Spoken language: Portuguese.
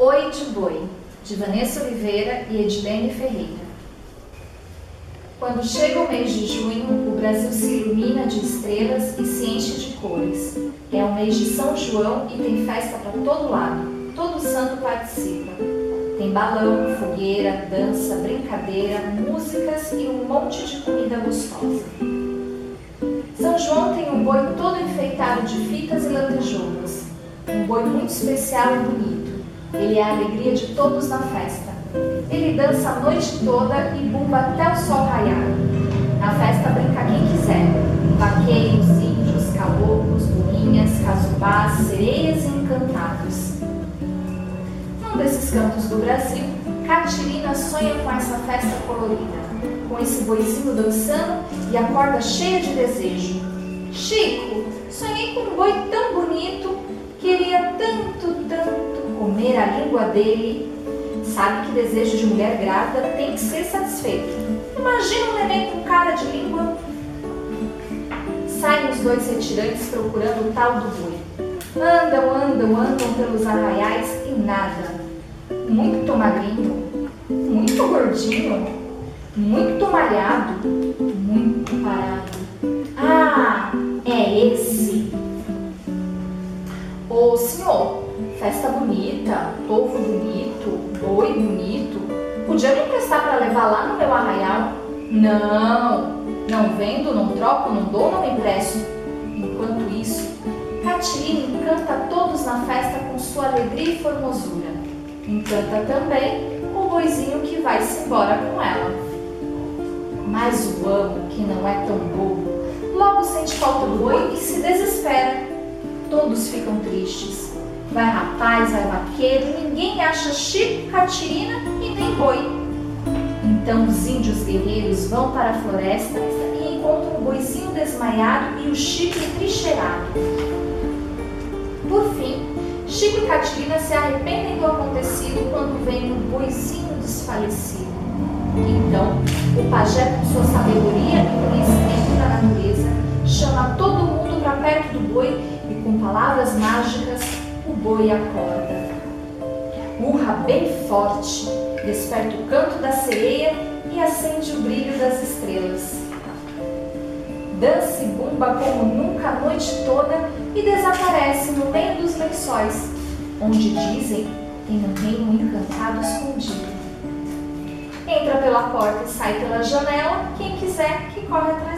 Oi de Boi, de Vanessa Oliveira e Edilene Ferreira. Quando chega o mês de junho, o Brasil se ilumina de estrelas e se enche de cores. É o mês de São João e tem festa para todo lado. Todo santo participa. Tem balão, fogueira, dança, brincadeira, músicas e um monte de comida gostosa. São João tem um boi todo enfeitado de fitas e lantejoulas. Um boi muito especial e bonito ele é a alegria de todos na festa. Ele dança a noite toda e bumba até o sol raiar. Na festa brinca quem quiser: vaqueiros, índios, caboclos, boinhas, casubás, sereias e encantados. Num desses cantos do Brasil, Catirina sonha com essa festa colorida, com esse boizinho dançando e a corda cheia de desejo. Chico, sonhei com um boi tão bonito, queria tanto, tanto comer a língua dele, sabe que desejo de mulher grávida tem que ser satisfeito. Imagina um neném com cara de língua. Saem os dois retirantes procurando o tal do boi. Andam, andam, andam pelos arraiais e nada. Muito magrinho, muito gordinho, muito malhado, muito parado. Festa bonita, povo bonito, boi bonito. Podia me emprestar para levar lá no meu arraial? Não, não vendo, não troco, não dou, não empresto. Enquanto isso, Catirina encanta todos na festa com sua alegria e formosura. Encanta também o boizinho que vai-se embora com ela. Mas o amo, que não é tão bobo, logo sente falta do boi e se desespera. Todos ficam tristes Vai rapaz, vai vaqueiro, ninguém acha Chico, Catirina e nem boi. Então os índios guerreiros vão para a floresta e encontram o boizinho desmaiado e o Chico entrincheirado. Por fim, Chico e Catirina se arrependem do acontecido quando veem o boizinho desfalecido. Então, o pajé, com sua sabedoria e conhecimento da natureza, chama todo mundo para perto do boi e, com palavras mágicas, boi acorda. Urra bem forte, desperta o canto da sereia e acende o brilho das estrelas. Dança e bumba como nunca a noite toda e desaparece no meio dos lençóis, onde dizem tem um reino encantado escondido. Entra pela porta e sai pela janela, quem quiser que corre atrás.